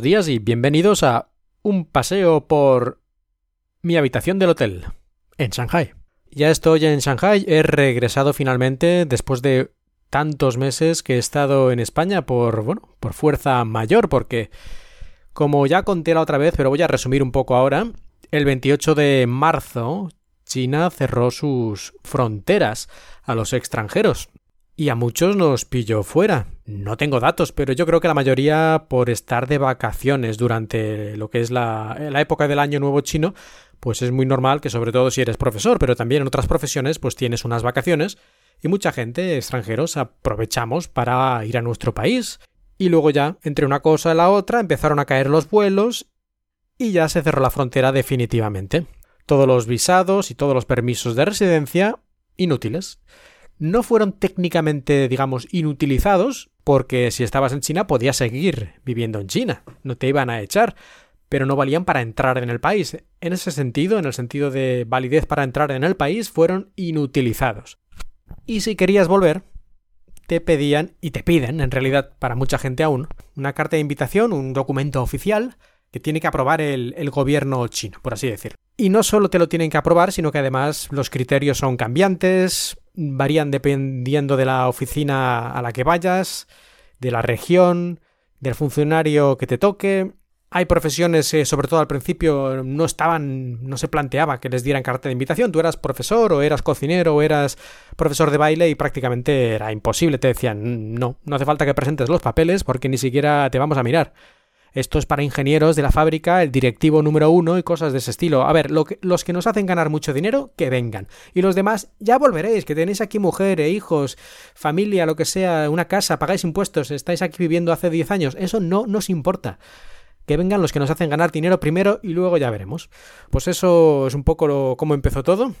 Buenos días y bienvenidos a un paseo por mi habitación del hotel en Shanghai. Ya estoy en Shanghai, he regresado finalmente después de tantos meses que he estado en España por, bueno, por fuerza mayor, porque como ya conté la otra vez, pero voy a resumir un poco ahora, el 28 de marzo China cerró sus fronteras a los extranjeros y a muchos nos pilló fuera. No tengo datos, pero yo creo que la mayoría por estar de vacaciones durante lo que es la, época del año nuevo chino, pues es muy normal que sobre todo si eres profesor, pero también en otras profesiones, pues tienes unas vacaciones y mucha gente, extranjeros, aprovechamos para ir a nuestro país. Y luego ya, entre una cosa y la otra, empezaron a caer los vuelos y ya se cerró la frontera definitivamente. Todos los visados y todos los permisos de residencia inútiles no fueron técnicamente, digamos, inutilizados, porque si estabas en China podías seguir viviendo en China, no te iban a echar, pero no valían para entrar en el país. En ese sentido, en el sentido de validez para entrar en el país, fueron inutilizados. Y si querías volver, te pedían, y te piden, en realidad para mucha gente aún, una carta de invitación, un documento oficial, que tiene que aprobar el, gobierno chino, por así decirlo. Y no solo te lo tienen que aprobar, sino que además los criterios son cambiantes, varían dependiendo de la oficina a la que vayas, de la región, del funcionario que te toque. Hay profesiones, eh, sobre todo al principio, no estaban, no se planteaba que les dieran carta de invitación. Tú eras profesor, o eras cocinero, o eras profesor de baile, y prácticamente era imposible. Te decían, no, no hace falta que presentes los papeles porque ni siquiera te vamos a mirar. Esto es para ingenieros de la fábrica, el directivo número uno y cosas de ese estilo. A ver, los que nos hacen ganar mucho dinero, que vengan. Y los demás, ya volveréis, que tenéis aquí mujer e hijos, familia, lo que sea, una casa, pagáis impuestos, estáis aquí viviendo hace 10 años. Eso no nos importa. Que vengan los que nos hacen ganar dinero primero y luego ya veremos. Pues eso es un poco lo, cómo empezó todo,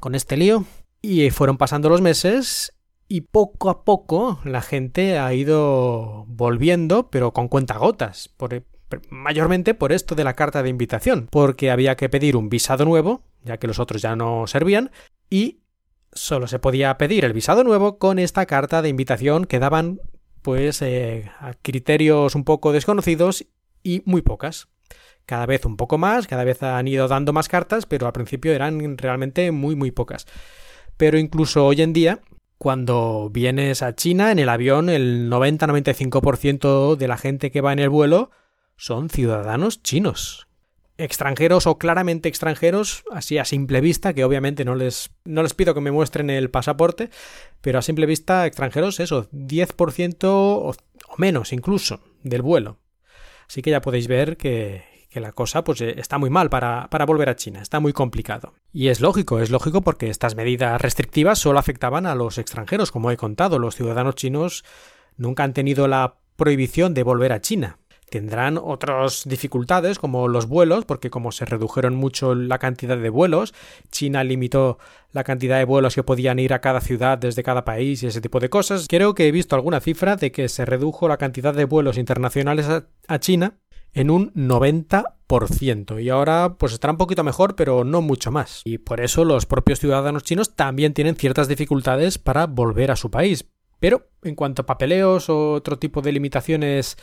con este lío. Y fueron pasando los meses y poco a poco la gente ha ido volviendo, pero con cuentagotas, por, mayormente por esto de la carta de invitación, porque había que pedir un visado nuevo, ya que los otros ya no servían, y solo se podía pedir el visado nuevo con esta carta de invitación que daban pues eh, a criterios un poco desconocidos y muy pocas. Cada vez un poco más, cada vez han ido dando más cartas, pero al principio eran realmente muy muy pocas. Pero incluso hoy en día cuando vienes a China, en el avión, el 90-95% de la gente que va en el vuelo son ciudadanos chinos. Extranjeros o claramente extranjeros, así a simple vista, que obviamente no les, no les pido que me muestren el pasaporte, pero a simple vista, extranjeros, eso, 10% o, o menos incluso del vuelo. Así que ya podéis ver que, que la cosa pues eh, está muy mal para, para, volver a China, está muy complicado. Y es lógico, es lógico porque estas medidas restrictivas solo afectaban a los extranjeros, como he contado, los ciudadanos chinos nunca han tenido la prohibición de volver a China. Tendrán otras dificultades como los vuelos, porque como se redujeron mucho la cantidad de vuelos, China limitó la cantidad de vuelos que podían ir a cada ciudad desde cada país y ese tipo de cosas. Creo que he visto alguna cifra de que se redujo la cantidad de vuelos internacionales a, a China en un 90%. Y ahora pues estará un poquito mejor, pero no mucho más. Y por eso los propios ciudadanos chinos también tienen ciertas dificultades para volver a su país. Pero en cuanto a papeleos o otro tipo de limitaciones,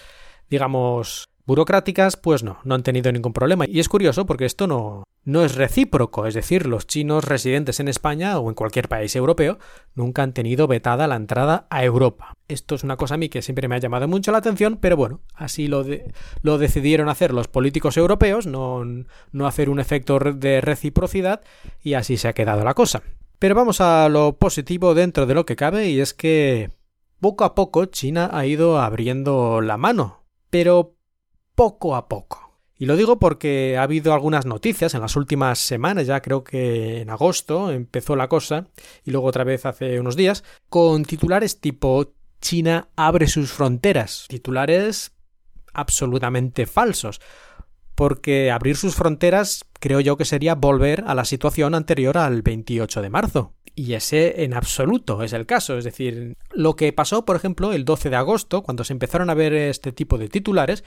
digamos, burocráticas, pues no, no han tenido ningún problema. Y es curioso porque esto no, no es recíproco, es decir, los chinos residentes en España o en cualquier país europeo nunca han tenido vetada la entrada a Europa. Esto es una cosa a mí que siempre me ha llamado mucho la atención, pero bueno, así lo, lo decidieron hacer los políticos europeos, no, no hacer un efecto de reciprocidad, y así se ha quedado la cosa. Pero vamos a lo positivo dentro de lo que cabe, y es que poco a poco China ha ido abriendo la mano, pero poco a poco. Y lo digo porque ha habido algunas noticias en las últimas semanas, ya creo que en agosto empezó la cosa, y luego otra vez hace unos días, con titulares tipo China abre sus fronteras. Titulares absolutamente falsos. Porque abrir sus fronteras creo yo que sería volver a la situación anterior al 28 de marzo. Y ese en absoluto es el caso. Es decir, lo que pasó, por ejemplo, el 12 de agosto, cuando se empezaron a ver este tipo de titulares,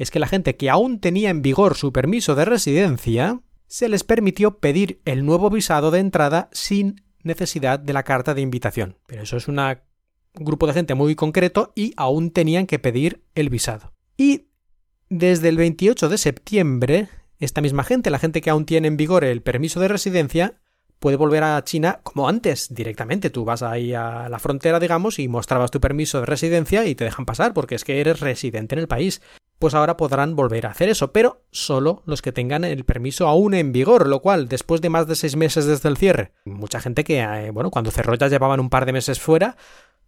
es que la gente que aún tenía en vigor su permiso de residencia, se les permitió pedir el nuevo visado de entrada sin necesidad de la carta de invitación. Pero eso es un grupo de gente muy concreto y aún tenían que pedir el visado. Y desde el 28 de septiembre, esta misma gente, la gente que aún tiene en vigor el permiso de residencia, puede volver a China como antes, directamente. Tú vas ahí a la frontera, digamos, y mostrabas tu permiso de residencia y te dejan pasar porque es que eres residente en el país. Pues ahora podrán volver a hacer eso, pero solo los que tengan el permiso aún en vigor, lo cual, después de más de seis meses desde el cierre, mucha gente que, eh, bueno, cuando cerró ya llevaban un par de meses fuera,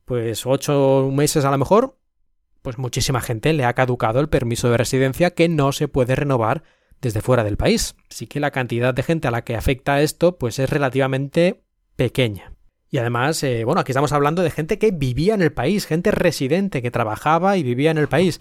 pues ocho meses a lo mejor, pues muchísima gente le ha caducado el permiso de residencia que no se puede renovar desde fuera del país. Así que la cantidad de gente a la que afecta esto pues es relativamente pequeña. Y además, eh, bueno, aquí estamos hablando de gente que vivía en el país, gente residente que trabajaba y vivía en el país.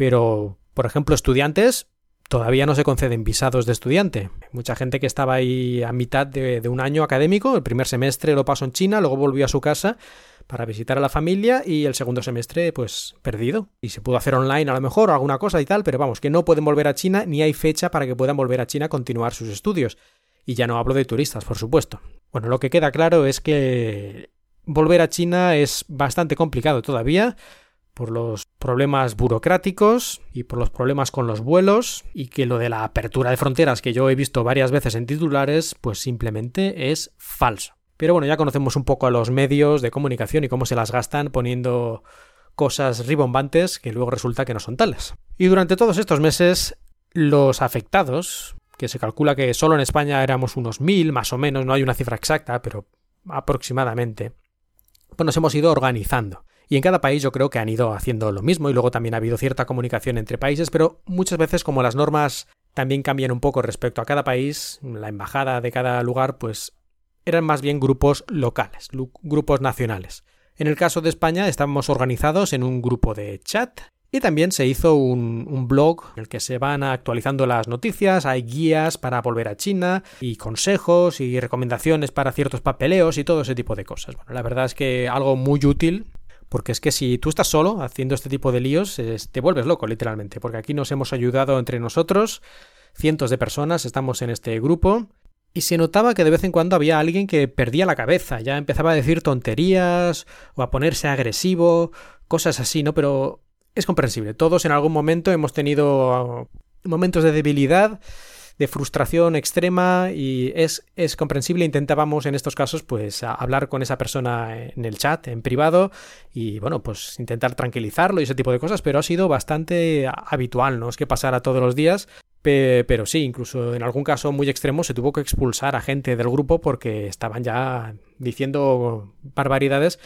Pero, por ejemplo, estudiantes todavía no se conceden visados de estudiante. Mucha gente que estaba ahí a mitad de, un año académico, el primer semestre lo pasó en China, luego volvió a su casa para visitar a la familia y el segundo semestre pues perdido. Y se pudo hacer online a lo mejor alguna cosa y tal, pero vamos, que no pueden volver a China ni hay fecha para que puedan volver a China a continuar sus estudios. Y ya no hablo de turistas, por supuesto. Bueno, lo que queda claro es que volver a China es bastante complicado todavía por los problemas burocráticos y por los problemas con los vuelos y que lo de la apertura de fronteras que yo he visto varias veces en titulares pues simplemente es falso. Pero bueno, ya conocemos un poco a los medios de comunicación y cómo se las gastan poniendo cosas ribombantes que luego resulta que no son tales. Y durante todos estos meses, los afectados, que se calcula que solo en España éramos unos mil, más o menos, no hay una cifra exacta, pero aproximadamente, pues nos hemos ido organizando. Y en cada país yo creo que han ido haciendo lo mismo y luego también ha habido cierta comunicación entre países, pero muchas veces como las normas también cambian un poco respecto a cada país, la embajada de cada lugar pues eran más bien grupos locales, grupos nacionales. En el caso de España estamos organizados en un grupo de chat y también se hizo un, blog en el que se van actualizando las noticias, hay guías para volver a China y consejos y recomendaciones para ciertos papeleos y todo ese tipo de cosas. Bueno, la verdad es que algo muy útil porque es que si tú estás solo haciendo este tipo de líos, te vuelves loco literalmente, porque aquí nos hemos ayudado entre nosotros, cientos de personas estamos en este grupo y se notaba que de vez en cuando había alguien que perdía la cabeza, ya empezaba a decir tonterías o a ponerse agresivo, cosas así, ¿no? Pero es comprensible. Todos en algún momento hemos tenido momentos de debilidad, de frustración extrema y es, es comprensible. Intentábamos en estos casos pues hablar con esa persona en el chat, en privado y bueno, pues intentar tranquilizarlo y ese tipo de cosas, pero ha sido bastante habitual, no es que pasara todos los días, pero sí, incluso en algún caso muy extremo se tuvo que expulsar a gente del grupo porque estaban ya diciendo barbaridades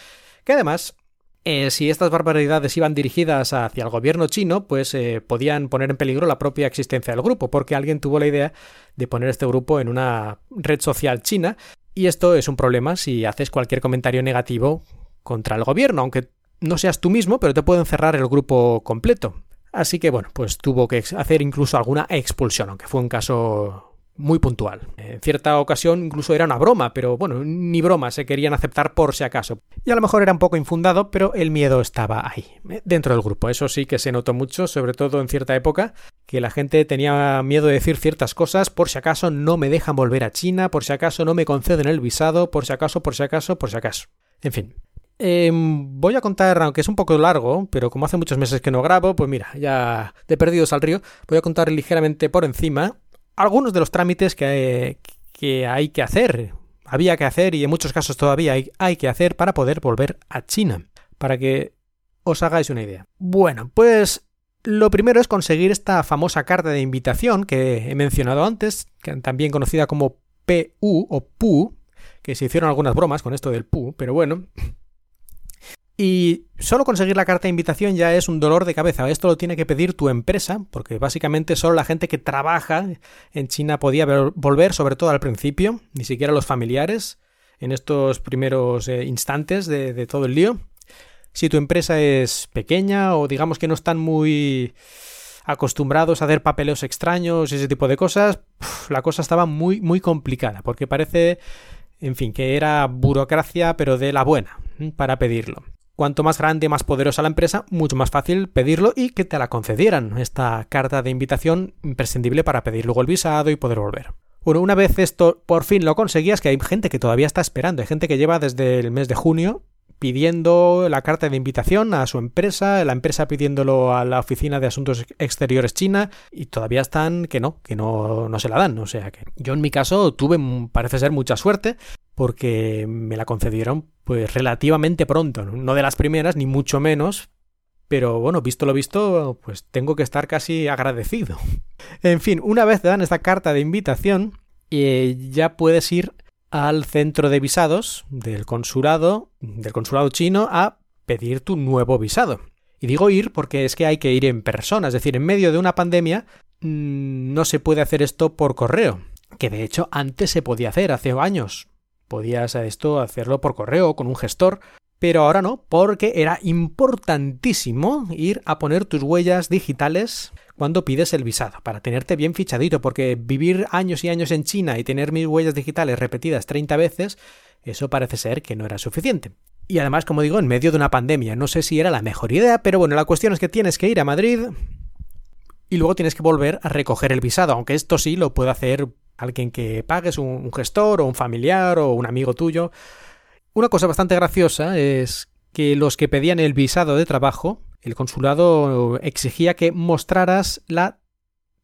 que además eh, si estas barbaridades iban dirigidas hacia el gobierno chino, pues eh, podían poner en peligro la propia existencia del grupo, porque alguien tuvo la idea de poner este grupo en una red social china, y esto es un problema si haces cualquier comentario negativo contra el gobierno, aunque no seas tú mismo, pero te pueden cerrar el grupo completo. Así que bueno, pues tuvo que hacer incluso alguna expulsión, aunque fue un caso muy puntual. En cierta ocasión incluso era una broma, pero bueno, ni broma, se querían aceptar por si acaso. Y a lo mejor era un poco infundado, pero el miedo estaba ahí, dentro del grupo. Eso sí que se notó mucho, sobre todo en cierta época, que la gente tenía miedo de decir ciertas cosas por si acaso no me dejan volver a China, por si acaso no me conceden el visado, por si acaso, por si acaso, por si acaso. En fin, Em, voy a contar, aunque es un poco largo, pero como hace muchos meses que no grabo, pues mira, ya de perdidos al río, voy a contar ligeramente por encima algunos de los trámites que, que hay que hacer, había que hacer y en muchos casos todavía hay, hay que hacer para poder volver a China, para que os hagáis una idea. Bueno, pues lo primero es conseguir esta famosa carta de invitación que he mencionado antes, también conocida como PU o PU, que se hicieron algunas bromas con esto del PU, pero bueno, y solo conseguir la carta de invitación ya es un dolor de cabeza. Esto lo tiene que pedir tu empresa, porque básicamente solo la gente que trabaja en China podía volver, sobre todo al principio, ni siquiera los familiares, en estos primeros eh, instantes de, todo el lío. Si tu empresa es pequeña o digamos que no están muy acostumbrados a hacer papeleos extraños y ese tipo de cosas, la cosa estaba muy, muy complicada, porque parece, en fin, que era burocracia, pero de la buena, para pedirlo. Cuanto más grande, más poderosa la empresa, mucho más fácil pedirlo y que te la concedieran, esta carta de invitación imprescindible para pedir luego el visado y poder volver. Bueno, una vez esto por fin lo conseguías, que hay gente que todavía está esperando, hay gente que lleva desde el mes de junio pidiendo la carta de invitación a su empresa, la empresa pidiéndolo a la Oficina de Asuntos Exteriores China y todavía están que no, que no, no se la dan. O sea que yo en mi caso tuve, parece ser, mucha suerte porque me la concedieron pues relativamente pronto, no de las primeras ni mucho menos, pero bueno, visto lo visto, pues tengo que estar casi agradecido. En fin, una vez te dan esta carta de invitación, eh, ya puedes ir al centro de visados del consulado, del consulado chino, a pedir tu nuevo visado. Y digo ir porque es que hay que ir en persona, es decir, en medio de una pandemia mm, no se puede hacer esto por correo, que de hecho antes se podía hacer, hace años. Podías esto hacerlo por correo con un gestor, pero ahora no, porque era importantísimo ir a poner tus huellas digitales cuando pides el visado, para tenerte bien fichadito, porque vivir años y años en China y tener mis huellas digitales repetidas 30 veces, eso parece ser que no era suficiente. Y además, como digo, en medio de una pandemia, no sé si era la mejor idea, pero bueno, la cuestión es que tienes que ir a Madrid y luego tienes que volver a recoger el visado, aunque esto sí lo puede hacer alguien que pagues, un gestor o un familiar o un amigo tuyo. Una cosa bastante graciosa es que los que pedían el visado de trabajo, el consulado exigía que mostraras la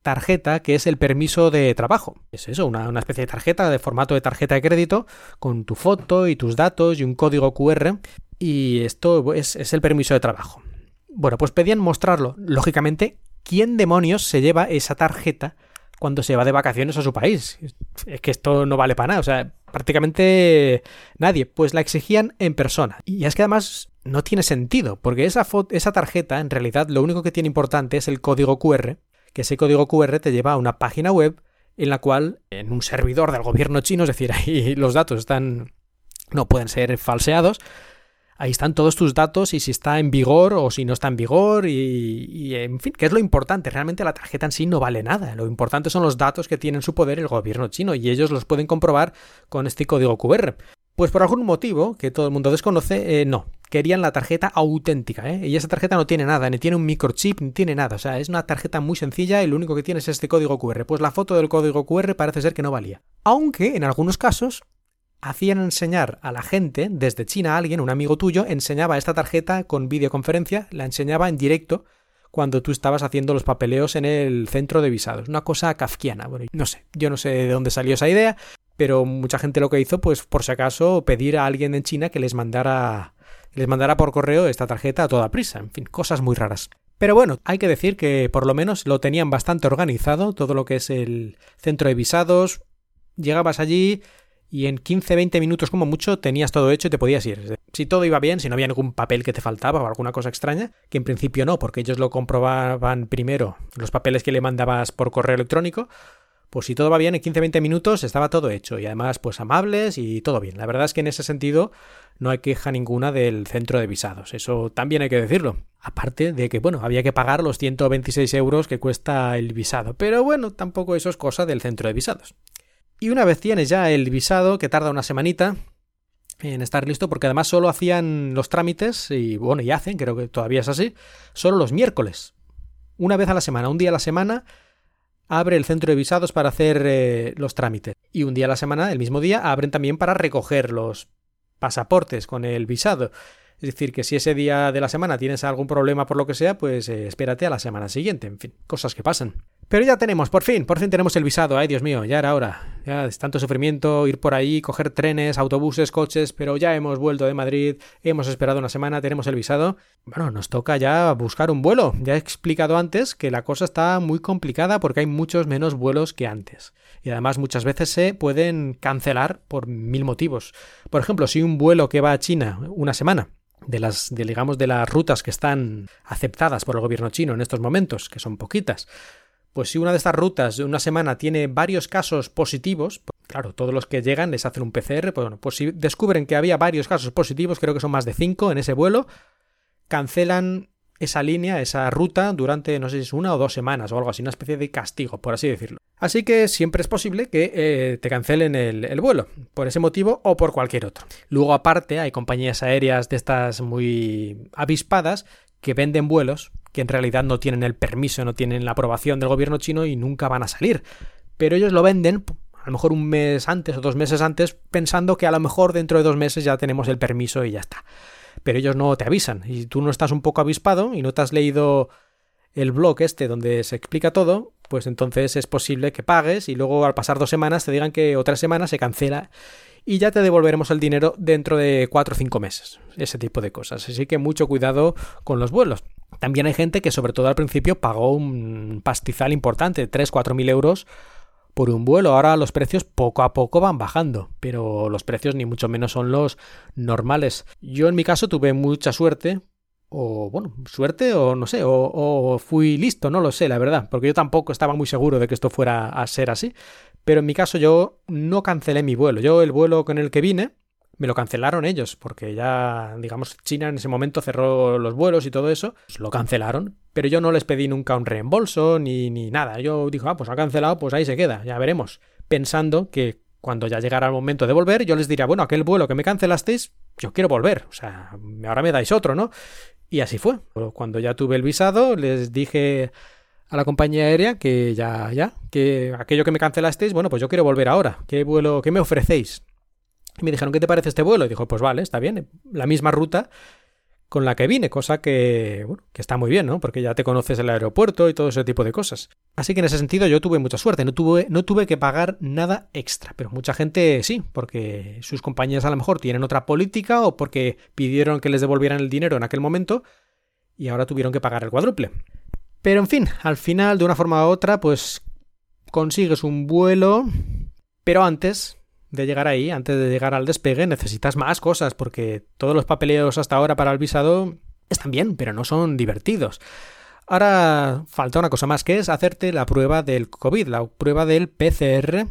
tarjeta que es el permiso de trabajo. Es eso, una, especie de tarjeta de formato de tarjeta de crédito con tu foto y tus datos y un código QR y esto es, es el permiso de trabajo. Bueno, pues pedían mostrarlo. Lógicamente, ¿quién demonios se lleva esa tarjeta cuando se va de vacaciones a su país. Es que esto no vale para nada, o sea, prácticamente nadie, pues la exigían en persona. Y es que además no tiene sentido, porque esa, esa tarjeta en realidad lo único que tiene importante es el código QR, que ese código QR te lleva a una página web en la cual, en un servidor del gobierno chino, es decir, ahí los datos están no pueden ser falseados, ahí están todos tus datos y si está en vigor o si no está en vigor y, en fin, ¿qué es lo importante? Realmente la tarjeta en sí no vale nada. Lo importante son los datos que tiene en su poder el gobierno chino y ellos los pueden comprobar con este código QR. Pues por algún motivo que todo el mundo desconoce, eh, no. Querían la tarjeta auténtica, ¿eh? Y esa tarjeta no tiene nada, ni tiene un microchip, ni tiene nada. O sea, es una tarjeta muy sencilla y lo único que tiene es este código QR. Pues la foto del código QR parece ser que no valía. Aunque en algunos casos hacían enseñar a la gente, desde China alguien, un amigo tuyo, enseñaba esta tarjeta con videoconferencia, la enseñaba en directo cuando tú estabas haciendo los papeleos en el centro de visados. Una cosa kafkiana. Bueno, no sé, yo no sé de dónde salió esa idea, pero mucha gente lo que hizo, pues por si acaso, pedir a alguien en China que les mandara, les mandara por correo esta tarjeta a toda prisa. En fin, cosas muy raras. Pero bueno, hay que decir que por lo menos lo tenían bastante organizado, todo lo que es el centro de visados. Llegabas allí, y en 15-20 minutos como mucho tenías todo hecho y te podías ir. Si todo iba bien, si no había ningún papel que te faltaba o alguna cosa extraña, que en principio no, porque ellos lo comprobaban primero, los papeles que le mandabas por correo electrónico, pues si todo va bien, en 15-20 minutos estaba todo hecho y además pues amables y todo bien. La verdad es que en ese sentido no hay queja ninguna del centro de visados, eso también hay que decirlo. Aparte de que, bueno, había que pagar los 126 euros que cuesta el visado, pero bueno, tampoco eso es cosa del centro de visados. Y una vez tienes ya el visado, que tarda una semanita en estar listo, porque además solo hacían los trámites, y bueno, y hacen, creo que todavía es así, solo los miércoles. Una vez a la semana, un día a la semana, abre el centro de visados para hacer eh, los trámites. Y un día a la semana, el mismo día, abren también para recoger los pasaportes con el visado. Es decir, que si ese día de la semana tienes algún problema por lo que sea, pues eh, espérate a la semana siguiente. En fin, cosas que pasan. Pero ya tenemos, por fin, por fin tenemos el visado. Ay, Dios mío, ya era hora. Ya es tanto sufrimiento ir por ahí, coger trenes, autobuses, coches, pero ya hemos vuelto de Madrid, hemos esperado una semana, tenemos el visado. Bueno, nos toca ya buscar un vuelo. Ya he explicado antes que la cosa está muy complicada porque hay muchos menos vuelos que antes. Y además muchas veces se pueden cancelar por mil motivos. Por ejemplo, si un vuelo que va a China una semana de las, digamos, de las rutas que están aceptadas por el gobierno chino en estos momentos, que son poquitas, pues si una de estas rutas de una semana tiene varios casos positivos, pues claro, todos los que llegan les hacen un PCR, pues bueno, pues si descubren que había varios casos positivos, creo que son más de cinco en ese vuelo, cancelan esa línea, esa ruta, durante no sé si es una o dos semanas o algo así, una especie de castigo, por así decirlo. Así que siempre es posible que eh, te cancelen el, el, vuelo, por ese motivo o por cualquier otro. Luego, aparte, hay compañías aéreas de estas muy avispadas que venden vuelos que en realidad no tienen el permiso, no tienen la aprobación del gobierno chino y nunca van a salir. Pero ellos lo venden a lo mejor un mes antes o dos meses antes, pensando que a lo mejor dentro de dos meses ya tenemos el permiso y ya está. pero ellos no te avisan. Y tú no estás un poco avispado y no te has leído el blog este donde se explica todo, pues entonces es posible que pagues y luego al pasar dos semanas te digan que otra semana se cancela y ya te devolveremos el dinero dentro de cuatro o cinco meses. Ese tipo de cosas. Así que mucho cuidado con los vuelos. También hay gente que sobre todo al principio pagó un pastizal importante, 3 cuatro mil euros por un vuelo. Ahora los precios poco a poco van bajando, pero los precios ni mucho menos son los normales. Yo en mi caso tuve mucha suerte o bueno, suerte o no sé, o, fui listo, no lo sé, la verdad, porque yo tampoco estaba muy seguro de que esto fuera a ser así, pero en mi caso yo no cancelé mi vuelo, yo el vuelo con el que vine me lo cancelaron ellos, porque ya, digamos, China en ese momento cerró los vuelos y todo eso, pues lo cancelaron, pero yo no les pedí nunca un reembolso ni, ni nada, yo dije, ah, pues ha cancelado, pues ahí se queda, ya veremos, pensando que cuando ya llegara el momento de volver, yo les diría, bueno, aquel vuelo que me cancelasteis, yo quiero volver, o sea, ahora me dais otro, ¿no? Y así fue. Cuando ya tuve el visado, les dije a la compañía aérea que ya, ya, que aquello que me cancelasteis, bueno, pues yo quiero volver ahora. ¿Qué vuelo, qué me ofrecéis? Y me dijeron, ¿qué te parece este vuelo? Y dijo, pues vale, está bien, la misma ruta, con la que vine, cosa que, que está muy bien, ¿no? Porque ya te conoces el aeropuerto y todo ese tipo de cosas. Así que en ese sentido yo tuve mucha suerte, no tuve, no tuve que pagar nada extra, pero mucha gente sí, porque sus compañías a lo mejor tienen otra política o porque pidieron que les devolvieran el dinero en aquel momento y ahora tuvieron que pagar el cuádruple. Pero en fin, al final, de una forma u otra, pues consigues un vuelo, pero antes de llegar ahí, antes de llegar al despegue, necesitas más cosas, porque todos los papeleos hasta ahora para el visado están bien, pero no son divertidos. Ahora falta una cosa más, que es hacerte la prueba del COVID, la prueba del PCR,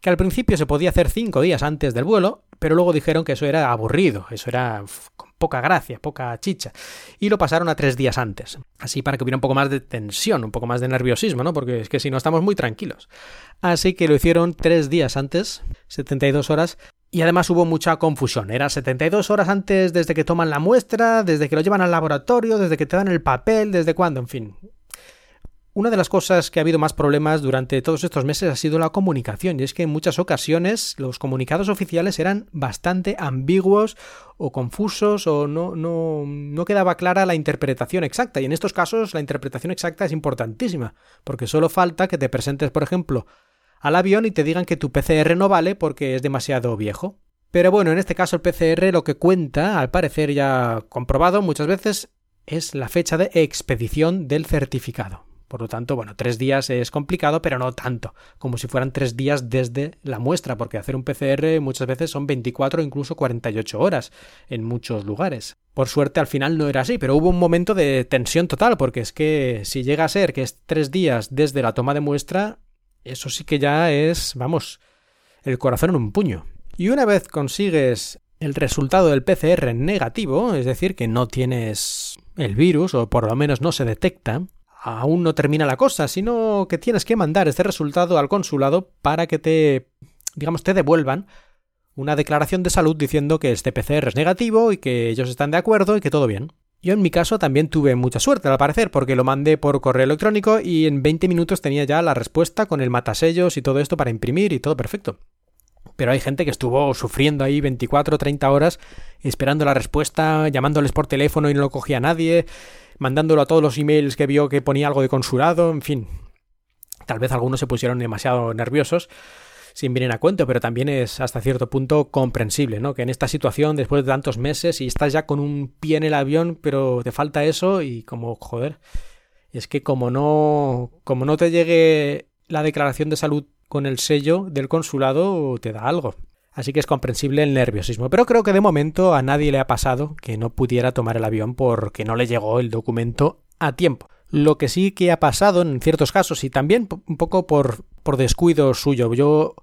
que al principio se podía hacer cinco días antes del vuelo, pero luego dijeron que eso era aburrido, eso era poca gracia, poca chicha, y lo pasaron a tres días antes, así para que hubiera un poco más de tensión, un poco más de nerviosismo, ¿no? Porque es que si no estamos muy tranquilos. Así que lo hicieron tres días antes, 72 horas, y además hubo mucha confusión. Era 72 horas antes desde que toman la muestra, desde que lo llevan al laboratorio, desde que te dan el papel, desde cuándo, en fin. Una de las cosas que ha habido más problemas durante todos estos meses ha sido la comunicación, y es que en muchas ocasiones los comunicados oficiales eran bastante ambiguos o confusos o no, no, no quedaba clara la interpretación exacta, y en estos casos la interpretación exacta es importantísima, porque solo falta que te presentes, por ejemplo, al avión y te digan que tu PCR no vale porque es demasiado viejo. Pero bueno, en este caso el PCR lo que cuenta, al parecer ya comprobado muchas veces, es la fecha de expedición del certificado. Por lo tanto, bueno, tres días es complicado, pero no tanto, como si fueran tres días desde la muestra, porque hacer un PCR muchas veces son 24 o incluso 48 horas en muchos lugares. Por suerte al final no era así, pero hubo un momento de tensión total, porque es que si llega a ser que es tres días desde la toma de muestra, eso sí que ya es, vamos, el corazón en un puño. Y una vez consigues el resultado del PCR negativo, es decir, que no tienes el virus, o por lo menos no se detecta, aún no termina la cosa, sino que tienes que mandar este resultado al consulado para que te, digamos, te devuelvan una declaración de salud diciendo que este PCR es negativo y que ellos están de acuerdo y que todo bien. Yo en mi caso también tuve mucha suerte al parecer porque lo mandé por correo electrónico y en 20 minutos tenía ya la respuesta con el matasellos y todo esto para imprimir y todo perfecto. Pero hay gente que estuvo sufriendo ahí 24 o 30 horas esperando la respuesta, llamándoles por teléfono y no lo cogía nadie, mandándolo a todos los emails que vio que ponía algo de consulado, en fin. Tal vez algunos se pusieron demasiado nerviosos sin venir a cuento, pero también es hasta cierto punto comprensible, ¿no? Que en esta situación, después de tantos meses, y estás ya con un pie en el avión, pero te falta eso, y como, joder, es que como no, como no te llegue la declaración de salud con el sello del consulado, te da algo. Así que es comprensible el nerviosismo. Pero creo que de momento a nadie le ha pasado que no pudiera tomar el avión porque no le llegó el documento a tiempo. Lo que sí que ha pasado en ciertos casos y también un poco por, por descuido suyo, yo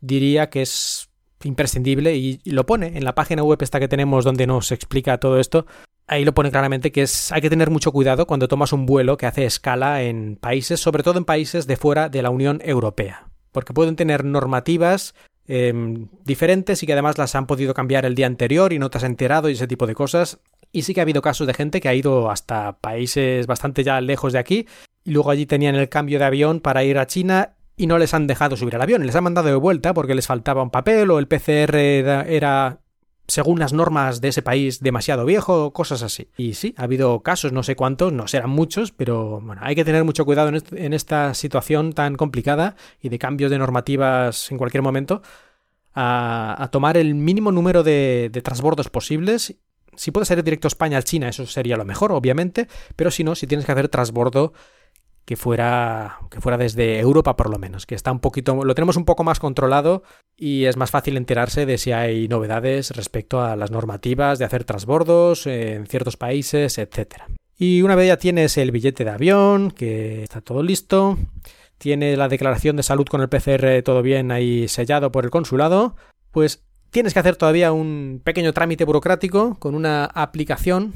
diría que es imprescindible y lo pone en la página web esta que tenemos donde nos explica todo esto. Ahí lo pone claramente que es hay que tener mucho cuidado cuando tomas un vuelo que hace escala en países, sobre todo en países de fuera de la Unión Europea, porque pueden tener normativas Em, diferentes y que además las han podido cambiar el día anterior y no te has enterado y ese tipo de cosas. Y sí que ha habido casos de gente que ha ido hasta países bastante ya lejos de aquí y luego allí tenían el cambio de avión para ir a China y no les han dejado subir al avión, les han mandado de vuelta porque les faltaba un papel o el PCR era, según las normas de ese país, demasiado viejo cosas así. Y sí, ha habido casos, no sé cuántos, no serán muchos, pero bueno, hay que tener mucho cuidado en, esta situación tan complicada y de cambios de normativas en cualquier momento, a, tomar el mínimo número de, de transbordos posibles si puede ser directo España-China, eso sería lo mejor, obviamente, pero si no, si tienes que hacer transbordo que fuera, que fuera desde Europa por lo menos, que está un poquito, lo tenemos un poco más controlado y es más fácil enterarse de si hay novedades respecto a las normativas de hacer transbordos en ciertos países, etc. Y una vez ya tienes el billete de avión, que está todo listo, tiene la declaración de salud con el PCR todo bien ahí sellado por el consulado, pues tienes que hacer todavía un pequeño trámite burocrático con una aplicación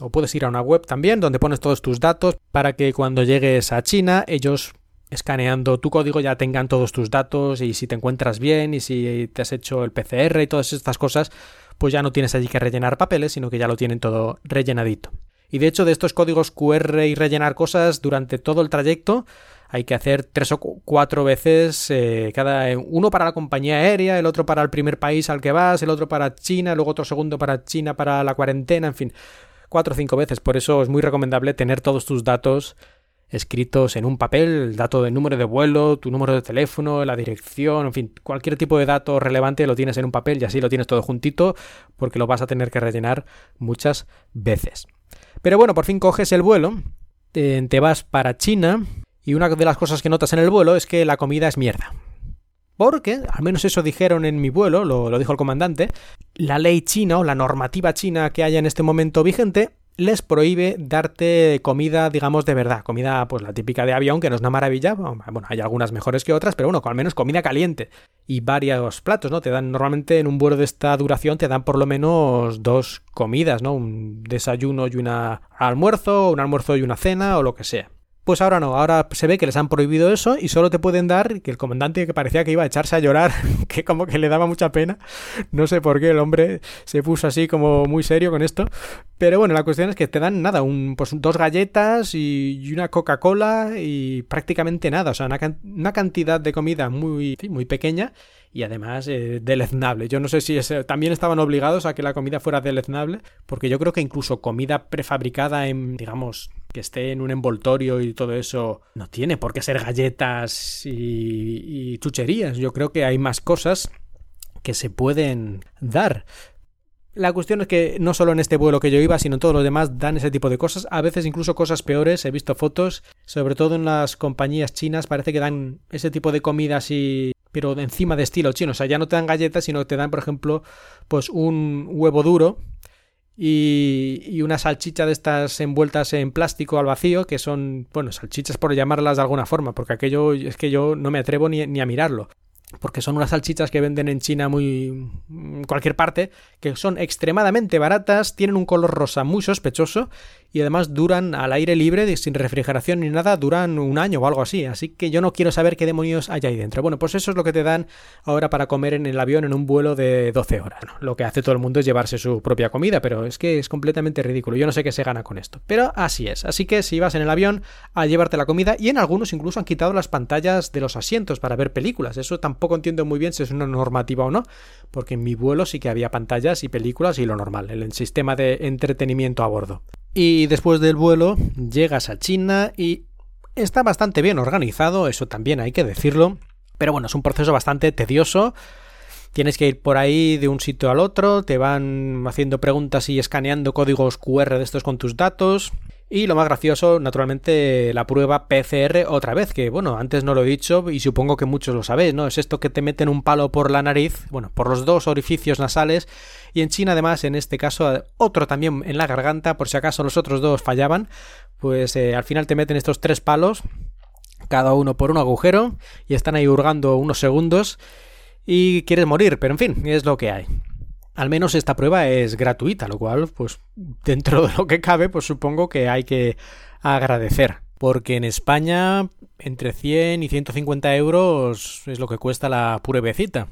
o puedes ir a una web también donde pones todos tus datos para que cuando llegues a China ellos escaneando tu código ya tengan todos tus datos y si te encuentras bien y si te has hecho el PCR y todas estas cosas, pues ya no tienes allí que rellenar papeles, sino que ya lo tienen todo rellenadito. Y de hecho de estos códigos QR y rellenar cosas durante todo el trayecto hay que hacer tres o cuatro veces eh, cada uno para la compañía aérea, el otro para el primer país al que vas, el otro para China, luego otro segundo para China para la cuarentena, en fin cuatro o cinco veces. Por eso es muy recomendable tener todos tus datos escritos en un papel, el dato de número de vuelo, tu número de teléfono, la dirección, en fin, cualquier tipo de dato relevante lo tienes en un papel y así lo tienes todo juntito porque lo vas a tener que rellenar muchas veces. Pero bueno, por fin coges el vuelo, te vas para China y una de las cosas que notas en el vuelo es que la comida es mierda. Porque, al menos eso dijeron en mi vuelo, lo, dijo el comandante, la ley china o la normativa china que haya en este momento vigente les prohíbe darte comida, digamos, de verdad. Comida, pues la típica de avión, que no es una maravilla. Bueno, hay algunas mejores que otras, pero bueno, al menos comida caliente. Y varios platos, ¿no? Te dan, normalmente en un vuelo de esta duración, te dan por lo menos dos comidas, ¿no? Un desayuno y una almuerzo, un almuerzo y una cena, o lo que sea. Pues ahora no, ahora se ve que les han prohibido eso y solo te pueden dar que el comandante que parecía que iba a echarse a llorar, que como que le daba mucha pena, no sé por qué el hombre se puso así como muy serio con esto, pero bueno, la cuestión es que te dan nada, un, pues dos galletas y, una Coca-Cola y prácticamente nada, o sea, una, cantidad de comida muy, muy pequeña y además eh, deleznable. Yo no sé si también estaban obligados a que la comida fuera deleznable, porque yo creo que incluso comida prefabricada en, digamos, que esté en un envoltorio y todo eso, no tiene por qué ser galletas y, y chucherías. Yo creo que hay más cosas que se pueden dar. La cuestión es que no solo en este vuelo que yo iba, sino en todos los demás dan ese tipo de cosas, a veces incluso cosas peores, he visto fotos, sobre todo en las compañías chinas, parece que dan ese tipo de comida así pero encima de estilo chino. O sea, ya no te dan galletas, sino te dan, por ejemplo, pues un huevo duro y, y, una salchicha de estas envueltas en plástico al vacío, que son, bueno, salchichas por llamarlas de alguna forma, porque aquello es que yo no me atrevo ni, ni a mirarlo porque son unas salchichas que venden en China muy cualquier parte, que son extremadamente baratas, tienen un color rosa muy sospechoso y además duran al aire libre, sin refrigeración ni nada, duran un año o algo así, así que yo no quiero saber qué demonios hay ahí dentro. Bueno, pues eso es lo que te dan ahora para comer en el avión en un vuelo de 12 horas. Lo que hace todo el mundo es llevarse su propia comida, pero es que es completamente ridículo. Yo no sé qué se gana con esto, pero así es. Así que si vas en el avión a llevarte la comida y en algunos incluso han quitado las pantallas de los asientos para ver películas, eso tampoco tampoco entiendo muy bien si es una normativa o no, porque en mi vuelo sí que había pantallas y películas y lo normal, el sistema de entretenimiento a bordo. Y después del vuelo llegas a China y está bastante bien organizado, eso también hay que decirlo, pero bueno, es un proceso bastante tedioso. Tienes que ir por ahí de un sitio al otro, te van haciendo preguntas y escaneando códigos QR de estos con tus datos. Y lo más gracioso, naturalmente, la prueba PCR otra vez, que bueno, antes no lo he dicho y supongo que muchos lo sabéis, ¿no? Es esto que te meten un palo por la nariz, bueno, por los dos orificios nasales y en China además, en este caso, otro también en la garganta, por si acaso los otros dos fallaban, pues eh, al final te meten estos tres palos, cada uno por un agujero y están ahí hurgando unos segundos y quieres morir, pero en fin, es lo que hay. Al menos esta prueba es gratuita, lo cual, pues, dentro de lo que cabe, pues supongo que hay que agradecer. Porque en España, entre 100 y 150 euros es lo que cuesta la pruebecita.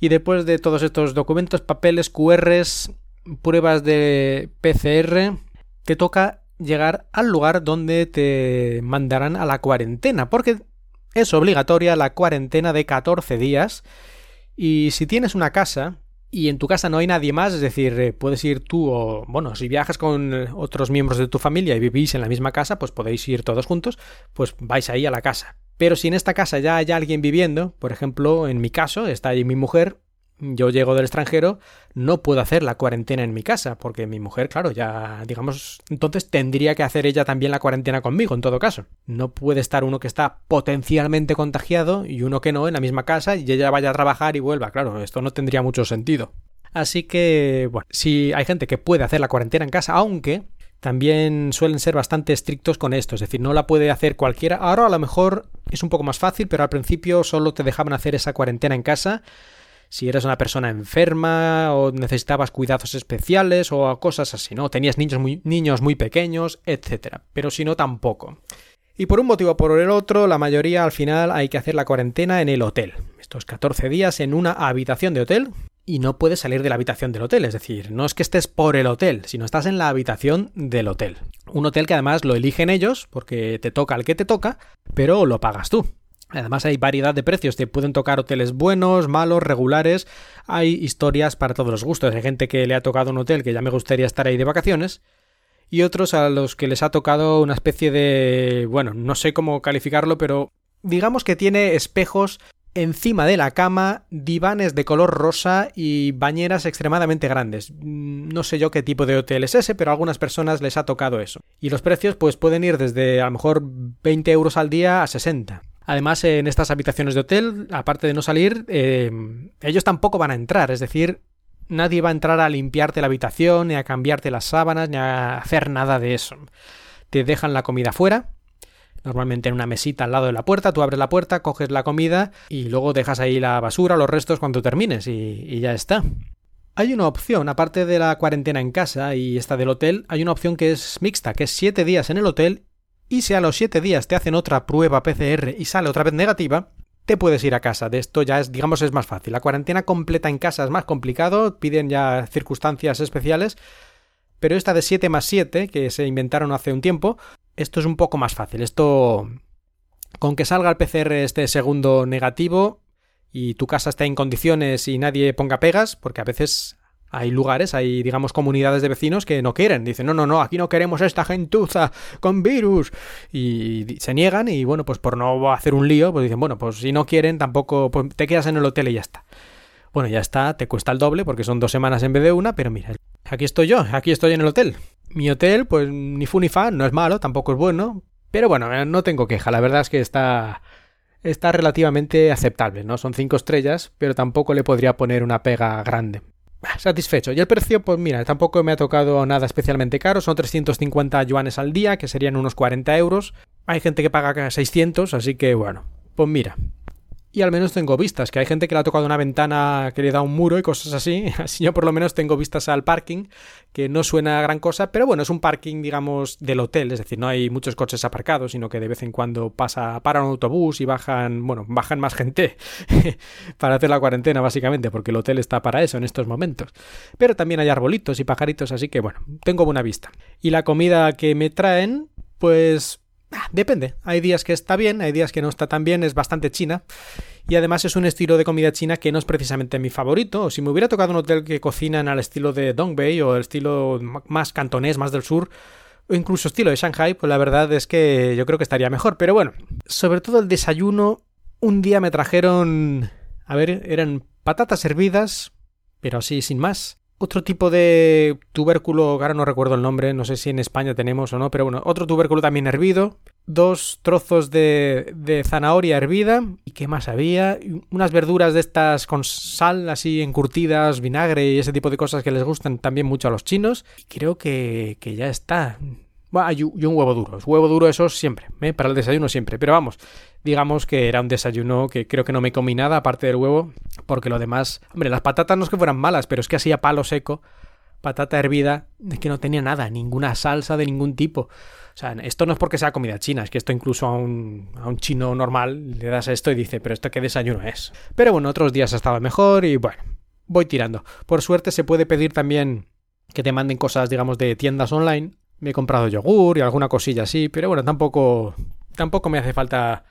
Y después de todos estos documentos, papeles, QRs, pruebas de PCR, te toca llegar al lugar donde te mandarán a la cuarentena. Porque es obligatoria la cuarentena de 14 días. Y si tienes una casa, y en tu casa no hay nadie más, es decir, eh, puedes ir tú o, bueno, si viajas con otros miembros de tu familia y vivís en la misma casa, pues podéis ir todos juntos, pues vais ahí a la casa. Pero si en esta casa ya hay alguien viviendo, por ejemplo, en mi caso, está ahí mi mujer, yo llego del extranjero, no puedo hacer la cuarentena en mi casa, porque mi mujer, claro, ya, digamos, entonces tendría que hacer ella también la cuarentena conmigo, en todo caso. No puede estar uno que está potencialmente contagiado y uno que no en la misma casa y ella vaya a trabajar y vuelva. Claro, esto no tendría mucho sentido. Así que, bueno, si hay gente que puede hacer la cuarentena en casa, aunque también suelen ser bastante estrictos con esto, es decir, no la puede hacer cualquiera. Ahora a lo mejor es un poco más fácil, pero al principio solo te dejaban hacer esa cuarentena en casa si eras una persona enferma o necesitabas cuidados especiales o cosas así, ¿no? Tenías niños muy, niños muy pequeños, etc. Pero si no, tampoco. Y por un motivo o por el otro, la mayoría al final hay que hacer la cuarentena en el hotel. Estos 14 días en una habitación de hotel y no puedes salir de la habitación del hotel. Es decir, no es que estés por el hotel, sino estás en la habitación del hotel. Un hotel que además lo eligen ellos, porque te toca el que te toca, pero lo pagas tú. Además hay variedad de precios, te pueden tocar hoteles buenos, malos, regulares, hay historias para todos los gustos, hay gente que le ha tocado un hotel que ya me gustaría estar ahí de vacaciones y otros a los que les ha tocado una especie de... bueno, no sé cómo calificarlo, pero digamos que tiene espejos encima de la cama, divanes de color rosa y bañeras extremadamente grandes. Mm, no sé yo qué tipo de hotel es ese, pero a algunas personas les ha tocado eso. Y los precios pues pueden ir desde a lo mejor 20 euros al día a 60. Además, en estas habitaciones de hotel, aparte de no salir, eh, ellos tampoco van a entrar, es decir, nadie va a entrar a limpiarte la habitación, ni a cambiarte las sábanas, ni a hacer nada de eso. Te dejan la comida fuera, normalmente en una mesita al lado de la puerta, tú abres la puerta, coges la comida y luego dejas ahí la basura, los restos cuando termines y, ya está. Hay una opción, aparte de la cuarentena en casa y esta del hotel, hay una opción que es mixta, que es 7 días en el hotel y si a los 7 días te hacen otra prueba PCR y sale otra vez negativa, te puedes ir a casa. De esto ya es, digamos, es más fácil. La cuarentena completa en casa es más complicado, piden ya circunstancias especiales, pero esta de 7 más 7, que se inventaron hace un tiempo, esto es un poco más fácil. Esto, con que salga el PCR este segundo negativo y tu casa esté en condiciones y nadie ponga pegas, porque a veces hay lugares, hay, digamos, comunidades de vecinos que no quieren. Dicen, no, no, no, aquí no queremos esta gentuza con virus. Y se niegan y, bueno, pues por no hacer un lío, pues dicen, bueno, pues si no quieren, tampoco, pues te quedas en el hotel y ya está. Bueno, ya está, te cuesta el doble porque son dos semanas en vez de una, pero mira, aquí estoy yo, aquí estoy en el hotel. Mi hotel, pues ni fu ni fa, no es malo, tampoco es bueno, pero bueno, eh, no tengo queja, la verdad es que está está relativamente aceptable, ¿no? Son cinco estrellas, pero tampoco le podría poner una pega grande. Satisfecho. Y el precio, pues mira, tampoco me ha tocado nada especialmente caro. Son 350 yuanes al día, que serían unos 40 euros. Hay gente que paga 600, así que bueno, pues mira, y al menos tengo vistas, que hay gente que le ha tocado una ventana que le da un muro y cosas así, así yo por lo menos tengo vistas al parking, que no suena a gran cosa, pero bueno, es un parking, digamos, del hotel, es decir, no hay muchos coches aparcados, sino que de vez en cuando pasa, para un autobús y bajan, bueno, bajan más gente para hacer la cuarentena, básicamente, porque el hotel está para eso en estos momentos. Pero también hay arbolitos y pajaritos, así que bueno, tengo buena vista. Y la comida que me traen, pues Ah, depende. Hay días que está bien, hay días que no está tan bien, es bastante china. Y además es un estilo de comida china que no es precisamente mi favorito. Si me hubiera tocado un hotel que cocinan al estilo de Dongbei o el estilo más cantonés, más del sur, o incluso estilo de Shanghai, pues la verdad es que yo creo que estaría mejor. Pero bueno, sobre todo el desayuno, un día me trajeron... A ver, eran patatas hervidas, pero así sin más otro tipo de tubérculo, ahora no recuerdo el nombre, no sé si en España tenemos o no, pero bueno, otro tubérculo también hervido, dos trozos de, de zanahoria hervida, ¿y qué más había? Unas verduras de estas con sal, así encurtidas, vinagre y ese tipo de cosas que les gustan también mucho a los chinos, y creo que, que ya está. Y un huevo duro. Huevo duro eso siempre, ¿eh? para el desayuno siempre. Pero vamos, digamos que era un desayuno que creo que no me comí nada aparte del huevo, porque lo demás... Hombre, las patatas no es que fueran malas, pero es que hacía palo seco, patata hervida, es que no tenía nada, ninguna salsa de ningún tipo. O sea, esto no es porque sea comida china, es que esto incluso a un, a un chino normal le das esto y dice, pero esto qué desayuno es. Pero bueno, otros días ha estado mejor y bueno, voy tirando. Por suerte se puede pedir también que te manden cosas, digamos, de tiendas online me he comprado yogur y alguna cosilla así, pero bueno, tampoco, tampoco me hace falta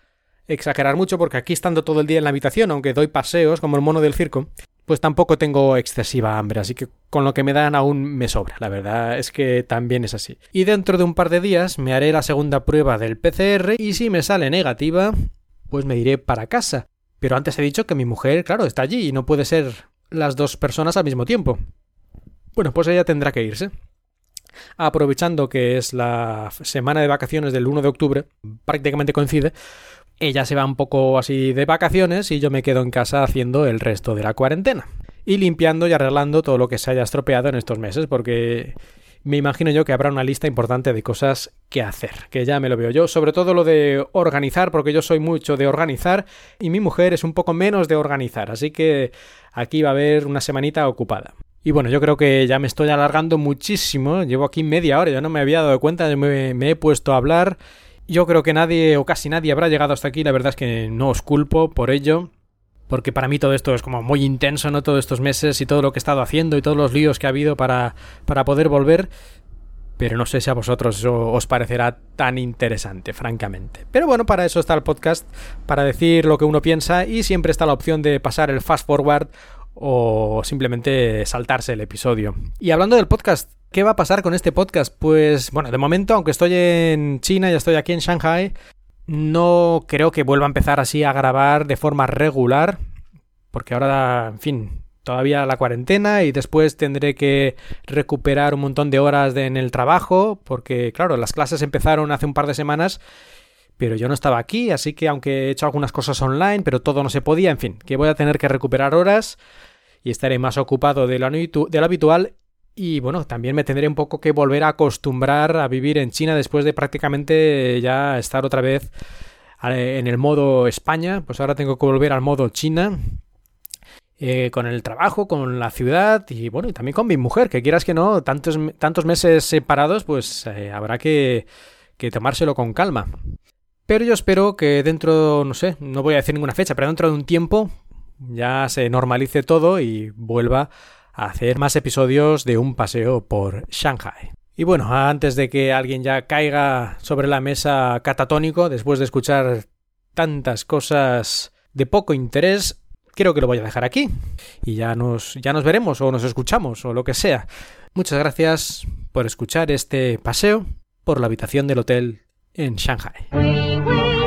exagerar mucho porque aquí estando todo el día en la habitación, aunque doy paseos como el mono del circo, pues tampoco tengo excesiva hambre, así que con lo que me dan aún me sobra, la verdad es que también es así. Y dentro de un par de días me haré la segunda prueba del PCR y si me sale negativa, pues me iré para casa. Pero antes he dicho que mi mujer, claro, está allí y no puede ser las dos personas al mismo tiempo. Bueno, pues ella tendrá que irse. Aprovechando que es la semana de vacaciones del 1 de octubre, prácticamente coincide, ella se va un poco así de vacaciones y yo me quedo en casa haciendo el resto de la cuarentena. Y limpiando y arreglando todo lo que se haya estropeado en estos meses, porque me imagino yo que habrá una lista importante de cosas que hacer, que ya me lo veo yo, sobre todo lo de organizar, porque yo soy mucho de organizar y mi mujer es un poco menos de organizar, así que aquí va a haber una semanita ocupada. Y bueno, yo creo que ya me estoy alargando muchísimo, llevo aquí media hora, ya no me había dado cuenta, me, me he puesto a hablar yo creo que nadie o casi nadie habrá llegado hasta aquí, la verdad es que no os culpo por ello, porque para mí todo esto es como muy intenso, ¿no? Todos estos meses y todo lo que he estado haciendo y todos los líos que ha habido para, para poder volver, pero no sé si a vosotros eso os parecerá tan interesante, francamente. Pero bueno, para eso está el podcast, para decir lo que uno piensa y siempre está la opción de pasar el fast forward o simplemente saltarse el episodio. Y hablando del podcast, ¿qué va a pasar con este podcast? Pues bueno, de momento, aunque estoy en China y estoy aquí en Shanghai, no creo que vuelva a empezar así a grabar de forma regular, porque ahora, en fin, todavía la cuarentena y después tendré que recuperar un montón de horas en el trabajo, porque claro, las clases empezaron hace un par de semanas pero yo no estaba aquí, así que aunque he hecho algunas cosas online, pero todo no se podía, en fin, que voy a tener que recuperar horas y estaré más ocupado de lo, habitual y bueno, también me tendré un poco que volver a acostumbrar a vivir en China después de prácticamente ya estar otra vez en el modo España, pues ahora tengo que volver al modo China. Eh, con el trabajo, con la ciudad y bueno, y también con mi mujer, que quieras que no, tantos, tantos meses separados, pues eh, habrá que tomárselo con calma. Pero yo espero que dentro, no sé, no voy a decir ninguna fecha, pero dentro de un tiempo ya se normalice todo y vuelva a hacer más episodios de un paseo por Shanghai. Y bueno, antes de que alguien ya caiga sobre la mesa catatónico después de escuchar tantas cosas de poco interés, creo que lo voy a dejar aquí. Y ya nos, ya nos veremos o nos escuchamos o lo que sea. Muchas gracias por escuchar este paseo por la habitación del hotel en Shanghai.